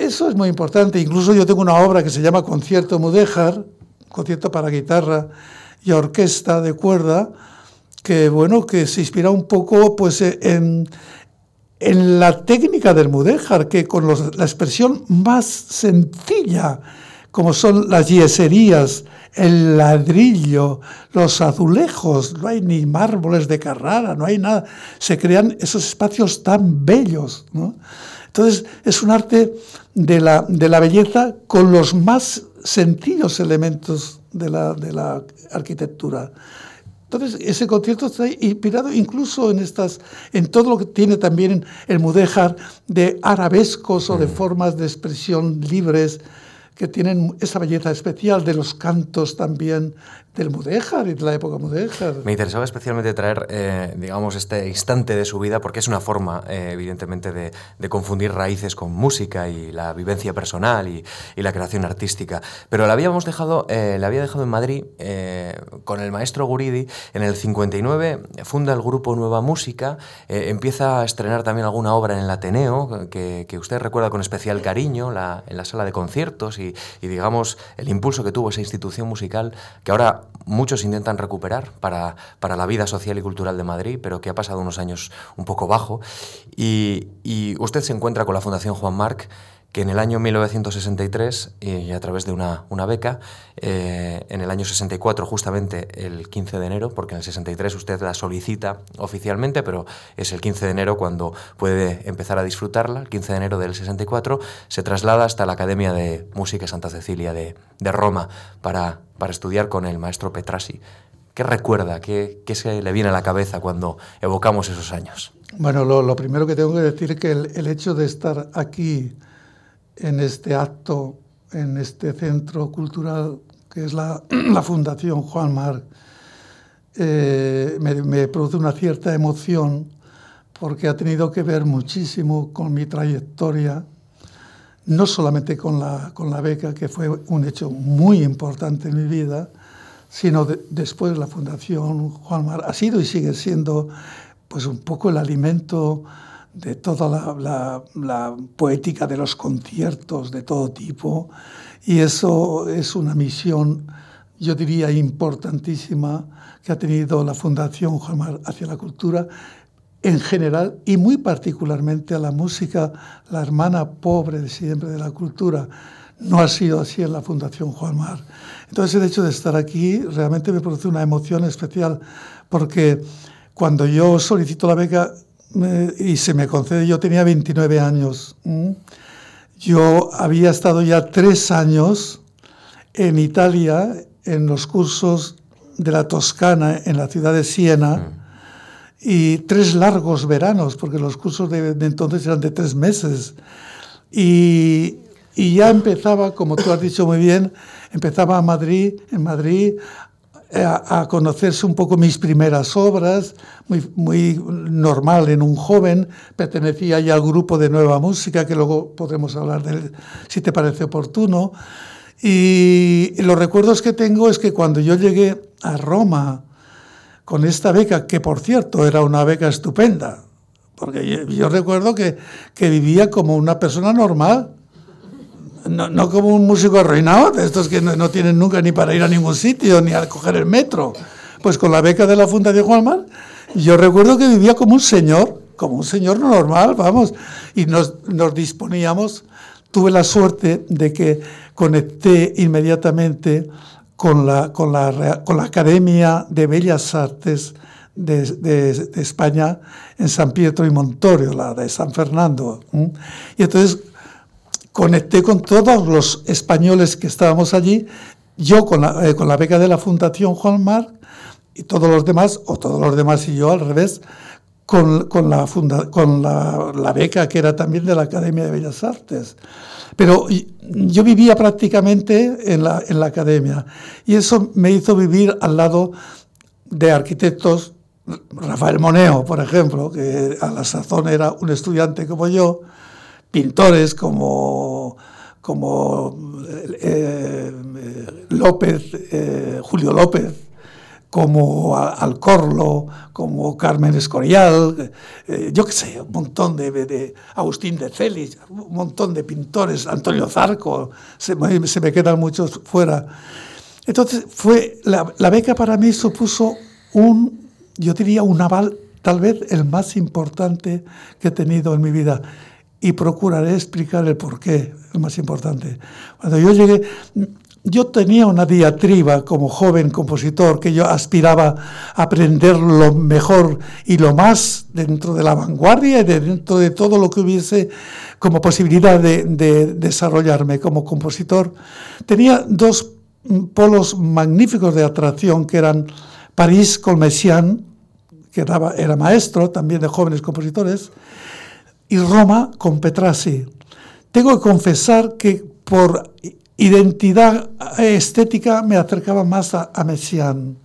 Eso es muy importante. Incluso yo tengo una obra que se llama Concierto Mudéjar, concierto para guitarra y orquesta de cuerda, que bueno, que se inspira un poco pues en, en la técnica del mudéjar, que con la expresión más sencilla, como son las yeserías, el ladrillo, los azulejos, no hay ni mármoles de Carrara, no hay nada, se crean esos espacios tan bellos. Entonces es un arte de la, de la belleza con los más sencillos elementos de la, de la arquitectura. Entonces, ese concierto está inspirado incluso en estas, en todo lo que tiene también el mudéjar de arabescos o de mm. formas de expresión libres que tienen esa belleza especial de los cantos también del mudéjar y de la época mudéjar. Me interesaba especialmente traer, eh, digamos, este instante de su vida porque es una forma, eh, evidentemente, de, confundir raíces con música y la vivencia personal y, la creación artística. Pero la habíamos dejado, eh, la había dejado en Madrid con el maestro Guridi. En el 59 funda el grupo Nueva Música, empieza a estrenar también alguna obra en el Ateneo que, usted recuerda con especial cariño, en la sala de conciertos y, y, digamos, el impulso que tuvo esa institución musical que ahora muchos intentan recuperar para, para, la vida social y cultural de Madrid, pero que ha pasado unos años un poco bajo. Y, y usted se encuentra con la Fundación Juan Marc que en el año 1963, y a través de una, una beca, eh, en el año 64, justamente el 15 de enero, porque en el 63 usted la solicita oficialmente, pero es el 15 de enero cuando puede empezar a disfrutarla, el 15 de enero del 64, se traslada hasta la Academia de Música Santa Cecilia de, de Roma para, para estudiar con el maestro Petrasi. ¿Qué recuerda? ¿Qué, ¿Qué, se le viene a la cabeza cuando evocamos esos años? Bueno, lo, lo primero que tengo que decir es que el, el hecho de estar aquí en este acto, en este centro cultural que es la, Fundación Juan Mar, eh, me, produce una cierta emoción porque ha tenido que ver muchísimo con mi trayectoria, no solamente con la, con la beca, que fue un hecho muy importante en mi vida, sino después la Fundación Juan Mar ha sido y sigue siendo pues un poco el alimento de toda la, poética de los conciertos de todo tipo. Y eso es una misión, yo diría, importantísima que ha tenido la Fundación Juan hacia la cultura en general y muy particularmente a la música, la hermana pobre de siempre de la cultura. No ha sido así en la Fundación Juan Mar. Entonces el hecho de estar aquí realmente me produce una emoción especial porque cuando yo solicito la beca y se me concede, yo tenía 29 años. Yo había estado ya tres años en Italia en los cursos de la Toscana en la ciudad de Siena y tres largos veranos, porque los cursos de, entonces eran de tres meses. Y, y, ya empezaba, como tú has dicho muy bien, empezaba a Madrid, en Madrid a, conocerse un poco mis primeras obras, muy, muy normal en un joven, pertenecía ya al grupo de Nueva Música, que luego podremos hablar de él si te parece oportuno. Y los recuerdos que tengo es que cuando yo llegué a Roma con esta beca, que por cierto era una beca estupenda, porque yo, recuerdo que, que vivía como una persona normal, no, como un músico arruinado, de estos que no, tienen nunca ni para ir a ningún sitio, ni a coger el metro. Pues con la beca de la Fundación Juan yo recuerdo que vivía como un señor, como un señor normal, vamos, y nos, nos disponíamos. Tuve la suerte de que conecté inmediatamente con la, con la, con la Academia de Bellas Artes de, de, España en San Pietro y Montorio, la de San Fernando. Y entonces conecté con todos los españoles que estábamos allí, yo con la, eh, con la beca de la Fundación Juan Marc y todos los demás, o todos los demás y yo al revés, con, con, la, funda, con la, la, beca que era también de la Academia de Bellas Artes. Pero yo vivía prácticamente en la, en la academia y eso me hizo vivir al lado de arquitectos, Rafael Moneo, por ejemplo, que a la sazón era un estudiante como yo, pintores como, como eh, eh, López, eh, Julio López, como Alcorlo, como Carmen Escorial, yo qué sé, un montón de, Agustín de Celis, un montón de pintores, Antonio Zarco, se se me quedan muchos fuera. Entonces, fue, la, la, beca para mí supuso un, yo diría, un aval, tal vez el más importante que he tenido en mi vida y procuraré explicar el porqué, el más importante. Cuando yo llegué, yo tenía una diatriba como joven compositor que yo aspiraba a aprender lo mejor y lo más dentro de la vanguardia y dentro de todo lo que hubiese como posibilidad de, desarrollarme como compositor. Tenía dos polos magníficos de atracción que eran París con Messiaen, que era maestro también de jóvenes compositores, y Roma con Petrassi. Tengo que confesar que por identidad estética me acercaba más a, a Messiaen,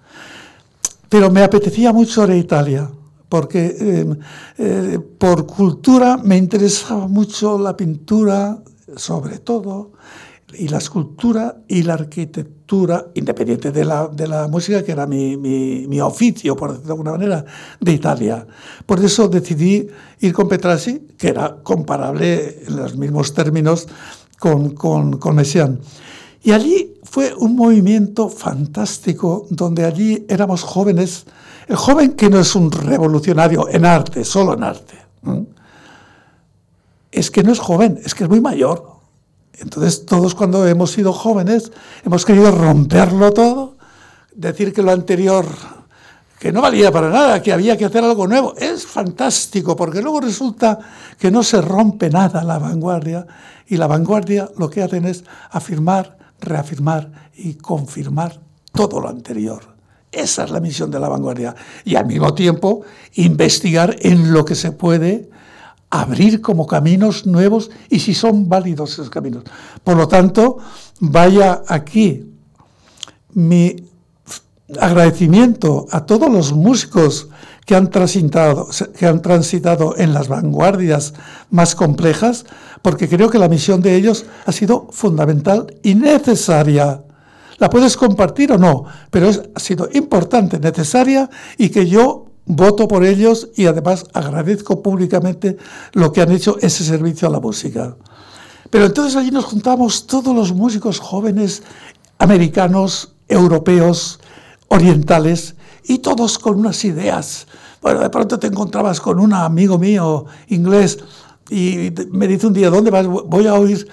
pero me apetecía mucho a Italia, porque eh, eh, por cultura me interesaba mucho la pintura, sobre todo, y la escultura y la arquitectura, independiente de la, de la música, que era mi, mi, mi, oficio, por decirlo de alguna manera, de Italia. Por eso decidí ir con Petrassi, que era comparable en los mismos términos con, con, con Messiaen. Y allí fue un movimiento fantástico, donde allí éramos jóvenes, el joven que no es un revolucionario en arte, solo en arte, es que no es joven, es que es muy mayor entonces todos cuando hemos sido jóvenes hemos querido romperlo todo, decir que lo anterior que no valía para nada, que había que hacer algo nuevo. Es fantástico porque luego resulta que no se rompe nada la vanguardia y la vanguardia lo que hacen es afirmar, reafirmar y confirmar todo lo anterior. Esa es la misión de la vanguardia. Y al mismo tiempo investigar en lo que se puede abrir como caminos nuevos y si son válidos esos caminos. Por lo tanto, vaya aquí mi agradecimiento a todos los músicos que han transitado, que han transitado en las vanguardias más complejas, porque creo que la misión de ellos ha sido fundamental y necesaria. La puedes compartir o no, pero ha sido importante, necesaria y que yo voto por ellos y además agradezco públicamente lo que han hecho ese servicio a la música. Pero entonces allí nos juntamos todos los músicos jóvenes americanos, europeos, orientales y todos con unas ideas. Bueno, de pronto te encontrabas con un amigo mío inglés y me dice un día, ¿dónde vas? Voy a oír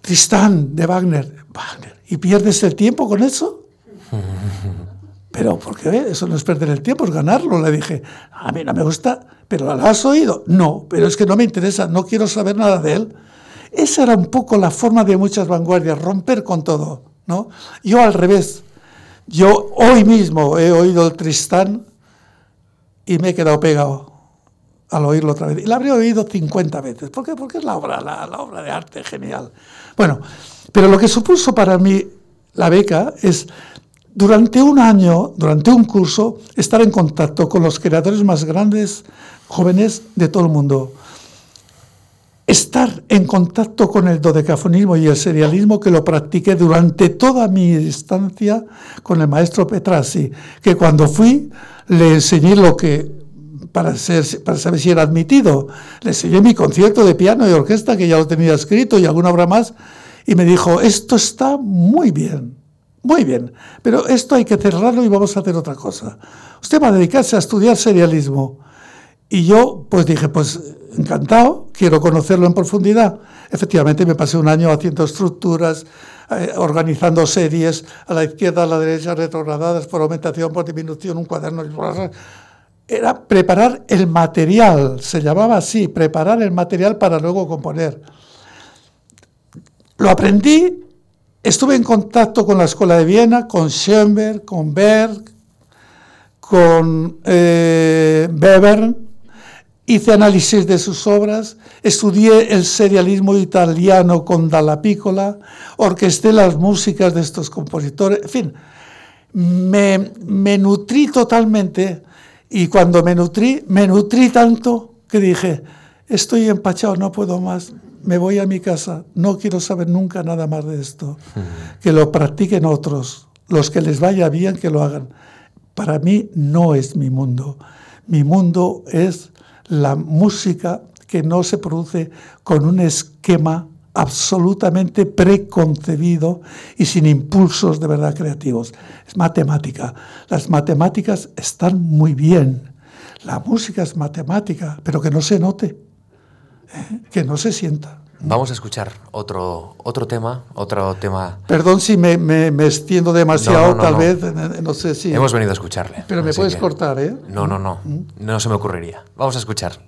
Tristán de Wagner. Wagner. ¿Y pierdes el tiempo con eso? Pero, ¿por qué? Eso no es perder el tiempo, es ganarlo. Le dije, a mí no me gusta, pero ¿lo has oído? No, pero es que no me interesa, no quiero saber nada de él. Esa era un poco la forma de muchas vanguardias, romper con todo, ¿no? Yo al revés. Yo hoy mismo he oído el Tristán y me he quedado pegado al oírlo otra vez. Y la habría oído 50 veces. ¿Por qué? Porque es la obra, la, la obra de arte genial. Bueno, pero lo que supuso para mí la beca es durante un año, durante un curso, estar en contacto con los creadores más grandes, jóvenes de todo el mundo. Estar en contacto con el dodecafonismo y el serialismo que lo practiqué durante toda mi estancia con el maestro Petrassi, que cuando fui le enseñé lo que, para, ser, para saber si era admitido, le enseñé mi concierto de piano y orquesta, que ya lo tenía escrito y alguna obra más, y me dijo, esto está muy bien. Muy bien, pero esto hay que cerrarlo y vamos a hacer otra cosa. Usted va a dedicarse a estudiar serialismo. Y yo pues dije, pues encantado, quiero conocerlo en profundidad. Efectivamente me pasé un año haciendo estructuras, eh, organizando series a la izquierda, a la derecha, retrogradadas por aumentación, por disminución, un cuaderno. Era preparar el material, se llamaba así, preparar el material para luego componer. Lo aprendí, estuve en contacto con la Escuela de Viena, con Schoenberg, con Berg, con eh, Webern, hice análisis de sus obras, estudié el serialismo italiano con Dalla Piccola, orquesté las músicas de estos compositores, en fin, me, me nutrí totalmente y cuando me nutrí, me nutrí tanto que dije, estoy empachado, no puedo más, me voy a mi casa, no quiero saber nunca nada más de esto, que lo practiquen otros, los que les vaya bien que lo hagan. Para mí no es mi mundo, mi mundo es la música que no se produce con un esquema absolutamente preconcebido y sin impulsos de verdad creativos. Es matemática. Las matemáticas están muy bien. La música es matemática, pero que no se note. Que no se sienta. Vamos a escuchar otro, otro tema, otro tema. Perdón si me, me, extiendo demasiado, tal vez, no sé si. Hemos venido a escucharle. Pero me puedes cortar, ¿eh? No, no, no. ¿Mm? No se me ocurriría. Vamos a escuchar.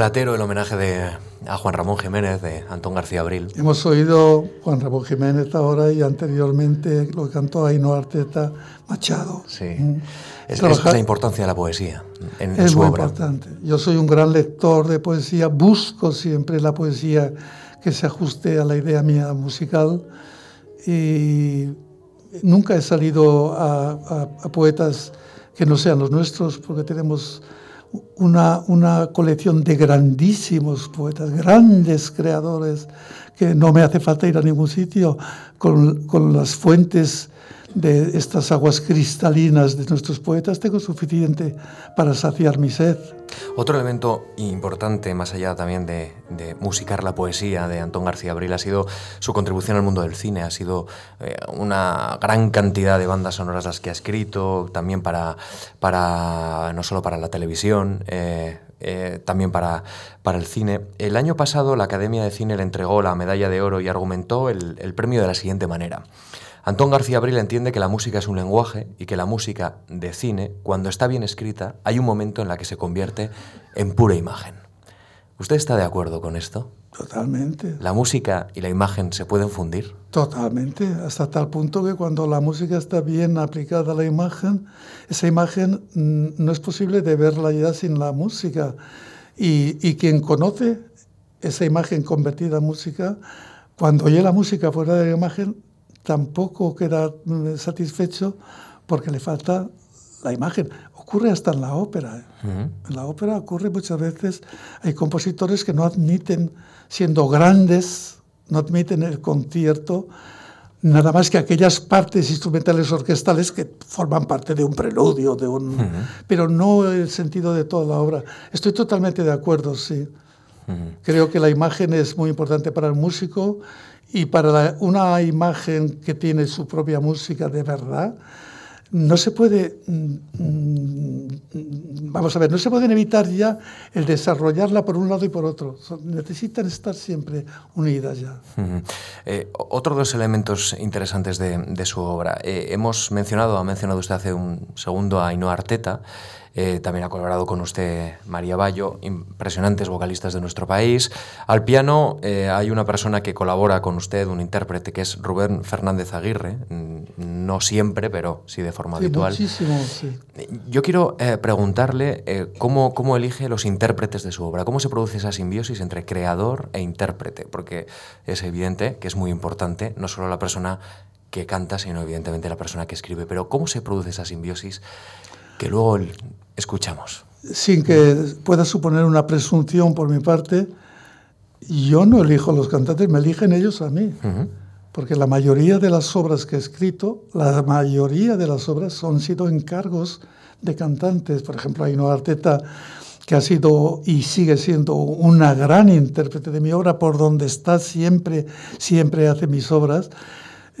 Platero, el homenaje de, a Juan Ramón Jiménez, de Antón García Abril. Hemos oído Juan Ramón Jiménez ahora y anteriormente lo cantó Ainhoa Arteta Machado. Sí. Mm. Es, la importancia de la poesía en, es su muy obra. importante. Yo soy un gran lector de poesía, busco siempre la poesía que se ajuste a la idea mía musical y nunca he salido a poetas que no sean los nuestros porque tenemos una, una colección de grandísimos poetas, grandes creadores, que no me hace falta ir a ningún sitio con, con las fuentes de estas aguas cristalinas de nuestros poetas, tengo suficiente para saciar mi sed. Otro elemento importante, más allá también de, de, musicar la poesía de Antón García Abril, ha sido su contribución al mundo del cine. Ha sido eh, una gran cantidad de bandas sonoras las que ha escrito, también para, para no solo para la televisión, eh, eh, también para, para el cine. El año pasado la Academia de Cine le entregó la medalla de oro y argumentó el, el premio de la siguiente manera. Antón García Abril entiende que la música es un lenguaje y que la música de cine, cuando está bien escrita, hay un momento en la que se convierte en pura imagen. ¿Usted está de acuerdo con esto? Totalmente. ¿La música y la imagen se pueden fundir? Totalmente, hasta tal punto que cuando la música está bien aplicada a la imagen, esa imagen mm, no es posible de verla ya sin la música. Y, y quien conoce esa imagen convertida en música, cuando oye la música fuera de la imagen, tampoco queda mm, satisfecho porque le falta la imagen. Ocurre hasta en la ópera. ¿eh? En la ópera ocurre muchas veces, hay compositores que no admiten, siendo grandes, no admiten el concierto, nada más que aquellas partes instrumentales orquestales que forman parte de un preludio, de un, pero no el sentido de toda la obra. Estoy totalmente de acuerdo, sí. Creo que la imagen es muy importante para el músico y para una imagen que tiene su propia música de verdad, no se puede, mm, mm, vamos a ver, no se pueden evitar ya el desarrollarla por un lado y por otro. necesitan estar siempre unidas ya. Eh, otro de los elementos interesantes de, su obra, eh, hemos mencionado, ha mencionado usted hace un segundo a Ainhoa Arteta, eh, también ha colaborado con usted María Bayo, impresionantes vocalistas de nuestro país. Al piano eh, hay una persona que colabora con usted, un intérprete, que es Rubén Fernández Aguirre. Mm, no siempre, pero sí de forma habitual. Muchísimo, sí. Yo quiero eh, preguntarle cómo, cómo elige los intérpretes de su obra, cómo se produce esa simbiosis entre creador e intérprete, porque es evidente que es muy importante no solo la persona que canta, sino evidentemente la persona que escribe. Pero ¿cómo se produce esa simbiosis que luego escuchamos. Sin que pueda suponer una presunción por mi parte, yo no elijo a los cantantes, me eligen ellos a mí. Porque la mayoría de las obras que he escrito, la mayoría de las obras han sido encargos de cantantes. Por ejemplo, Ainhoa Arteta, que ha sido y sigue siendo una gran intérprete de mi obra, por donde está siempre, siempre hace mis obras.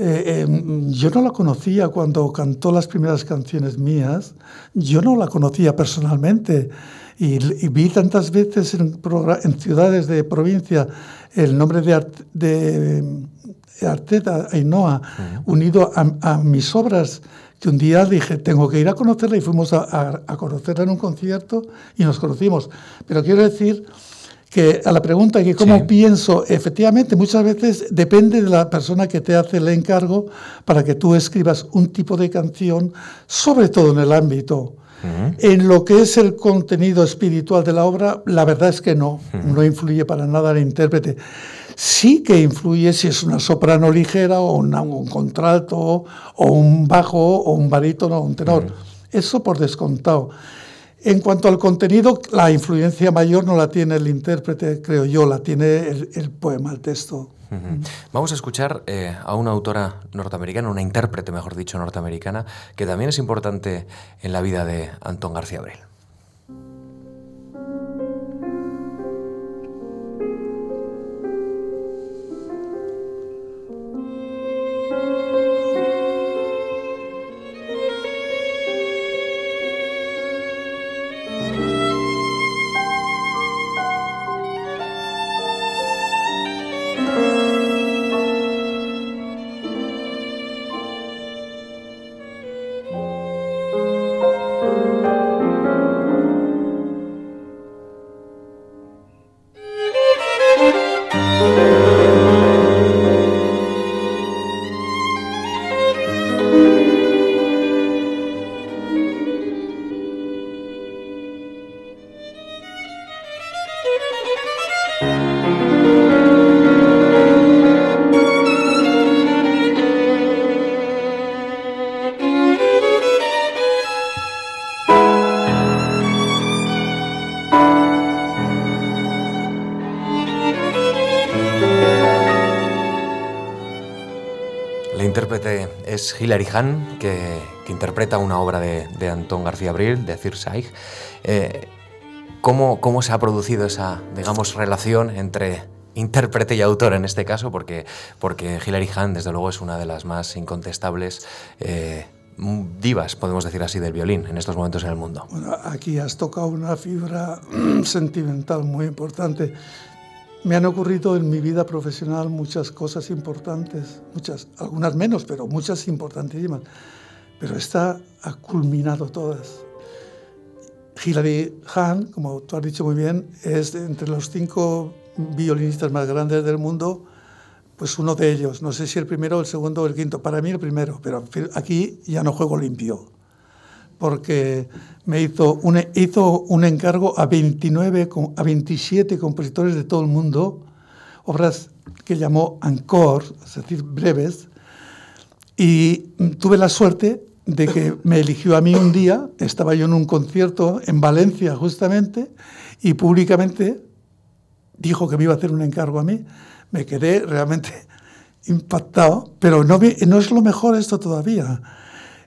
Eh, em, yo no la conocía cuando cantó las primeras canciones mías, yo no la conocía personalmente. Y, vi tantas veces en, ciudades de provincia el nombre de, de, Arteta, Ainhoa, unido a, mis obras, que un día dije, tengo que ir a conocerla y fuimos a conocerla en un concierto y nos conocimos. Pero quiero decir que a la pregunta que cómo pienso, efectivamente muchas veces depende de la persona que te hace el encargo para que tú escribas un tipo de canción, sobre todo en el ámbito. En lo que es el contenido espiritual de la obra, la verdad es que no, no influye para nada el intérprete. Sí que influye si es una soprano ligera o un contralto o un bajo o un barítono o un tenor. Eso por descontado. En cuanto al contenido, la influencia mayor no la tiene el intérprete, creo yo, la tiene el, poema, el texto. Vamos a escuchar eh, a una autora norteamericana, una intérprete, mejor dicho, norteamericana, que también es importante en la vida de Antón García Abril. Hilary Hahn, que, interpreta una obra de, Antón García Abril, de Cirsaig. Eh, ¿cómo, ¿Cómo se ha producido esa, digamos, relación entre intérprete y autor en este caso? Porque, porque Hilary Hahn, desde luego, es una de las más incontestables eh, divas, podemos decir así, del violín en estos momentos en el mundo. Bueno, aquí has tocado una fibra sentimental muy importante. Me han ocurrido en mi vida profesional muchas cosas importantes, muchas, algunas menos, pero muchas importantísimas. Pero esta ha culminado todas. Hilary Hahn, como tú has dicho muy bien, es entre los cinco violinistas más grandes del mundo, pues uno de ellos. No sé si el primero, el segundo o el quinto. Para mí el primero, pero aquí ya no juego limpio porque me hizo un, hizo un encargo a, 29, a 27 compositores de todo el mundo, obras que llamó encore, es decir, breves, y tuve la suerte de que me eligió a mí un día, estaba yo en un concierto en Valencia justamente, y públicamente dijo que me iba a hacer un encargo a mí. Me quedé realmente impactado, pero no, no es lo mejor esto todavía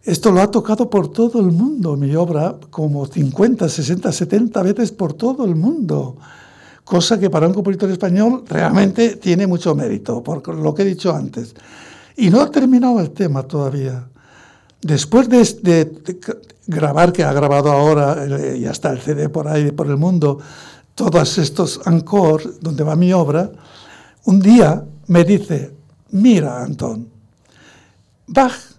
esto lo ha tocado por todo el mundo, mi obra, como 50, 60, 70 veces por todo el mundo. Cosa que para un compositor español realmente tiene mucho mérito, por lo que he dicho antes. Y no ha terminado el tema todavía. Después de, grabar, que ha grabado ahora, eh, ya está el CD por ahí, por el mundo, todos estos encore donde va mi obra, un día me dice, mira, Antón, Bach,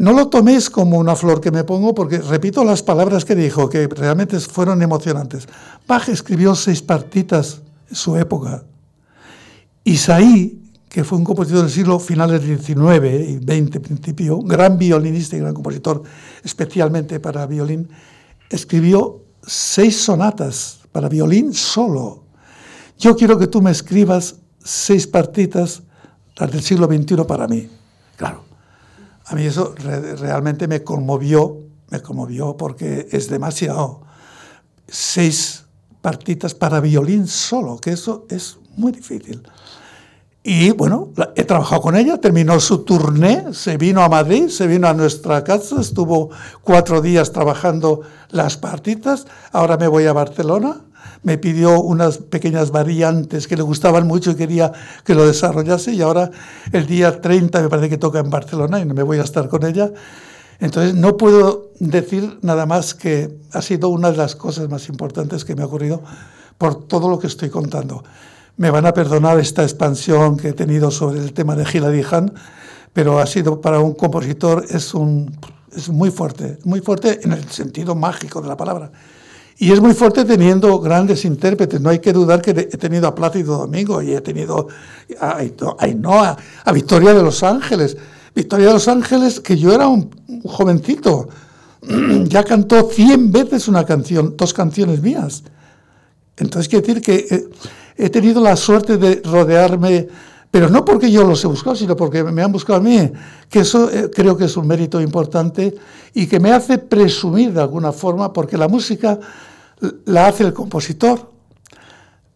no lo toméis como una flor que me pongo, porque repito las palabras que dijo, que realmente fueron emocionantes. Bach escribió seis partitas en su época. Isaí que fue un compositor del siglo finales del XIX y XX principio, gran violinista y gran compositor, especialmente para violín, escribió seis sonatas para violín solo. Yo quiero que tú me escribas seis partitas, del siglo XXI para mí. Claro, a mí eso realmente me conmovió, me conmovió porque es demasiado. Seis partitas para violín solo, que eso es muy difícil. Y bueno, he trabajado con ella, terminó su turné, se vino a Madrid, se vino a nuestra casa, estuvo cuatro días trabajando las partitas, ahora me voy a Barcelona, me pidió unas pequeñas variantes que le gustaban mucho y quería que lo desarrollase y ahora el día 30 me parece que toca en Barcelona y no me voy a estar con ella. Entonces no puedo decir nada más que ha sido una de las cosas más importantes que me ha ocurrido por todo lo que estoy contando me van a perdonar esta expansión que he tenido sobre el tema de Giladihan, pero ha sido para un compositor es, un, es muy fuerte, muy fuerte en el sentido mágico de la palabra. Y es muy fuerte teniendo grandes intérpretes. No hay que dudar que he tenido a Plácido Domingo y he tenido a Ainhoa, a Victoria de los Ángeles. Victoria de los Ángeles, que yo era un, jovencito, ya cantó 100 veces una canción, dos canciones mías. Entonces, quiere decir que eh, he tenido la suerte de rodearme, pero no porque yo los he buscado, sino porque me han buscado a mí, que eso eh, creo que es un mérito importante y que me hace presumir de alguna forma, porque la música la hace el compositor,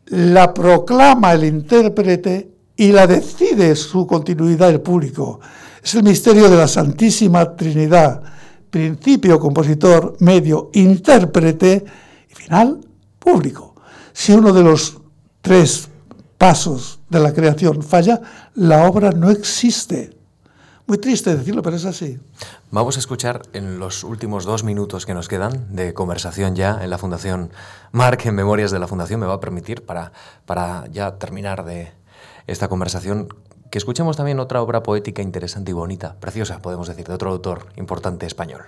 la proclama el intérprete y la decide su continuidad el público. Es el misterio de la Santísima Trinidad, principio, compositor, medio, intérprete y final, público. Si uno de los tres pasos de la creación falla, la obra no existe. Muy triste decirlo, pero es así. Vamos a escuchar en los últimos dos minutos que nos quedan de conversación ya en la Fundación Marc, en Memorias de la Fundación, me va a permitir para, para ya terminar de esta conversación que escuchemos también otra obra poética interesante y bonita, preciosa, podemos decir, de otro autor importante español.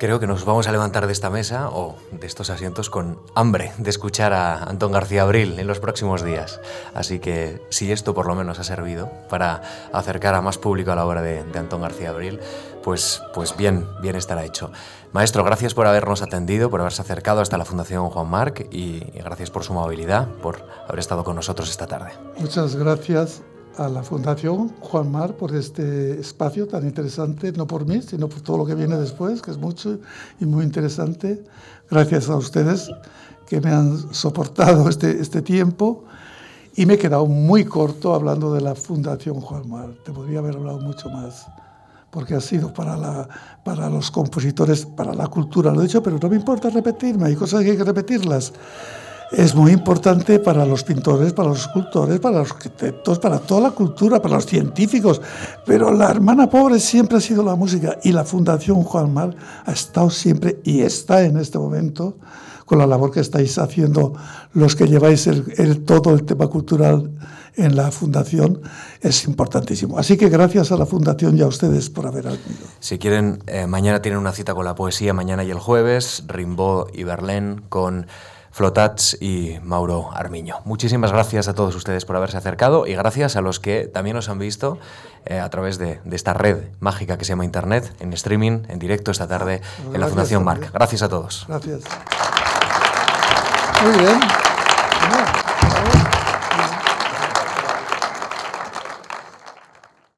Creo que nos vamos a levantar de esta mesa o de estos asientos con hambre de escuchar a Antón García Abril en los próximos días. Así que si esto por lo menos ha servido para acercar a más público a la obra de, Antón García Abril, pues, pues bien, bien estará hecho. Maestro, gracias por habernos atendido, por haberse acercado hasta la Fundación Juan Marc y gracias por su movilidad, por haber estado con nosotros esta tarde. Muchas gracias a la Fundación Juan Mar por este espacio tan interesante, no por mí, sino por todo lo que viene después, que es mucho y muy interesante. Gracias a ustedes que me han soportado este, este tiempo. Y me he quedado muy corto hablando de la Fundación Juan Mar. Te podría haber hablado mucho más, porque ha sido para, la, para los compositores, para la cultura, lo he dicho, pero no me importa repetirme, hay cosas que hay que repetirlas es muy importante para los pintores, para los escultores, para los arquitectos, para toda la cultura, para los científicos. Pero la hermana pobre siempre ha sido la música y la Fundación Juan Mar ha estado siempre y está en este momento con la labor que estáis haciendo los que lleváis el, todo el tema cultural en la Fundación es importantísimo. Así que gracias a la Fundación y a ustedes por haber venido. Si quieren, eh, mañana tienen una cita con la poesía, mañana y el jueves, Rimbaud y Verlaine con Flotats y Mauro Armiño. Muchísimas gracias a todos ustedes por haberse acercado y gracias a los que también nos han visto eh, a través de, esta red mágica que se llama Internet, en streaming, en directo esta tarde en la Fundación Marc. Gracias a todos. Gracias. Muy bien.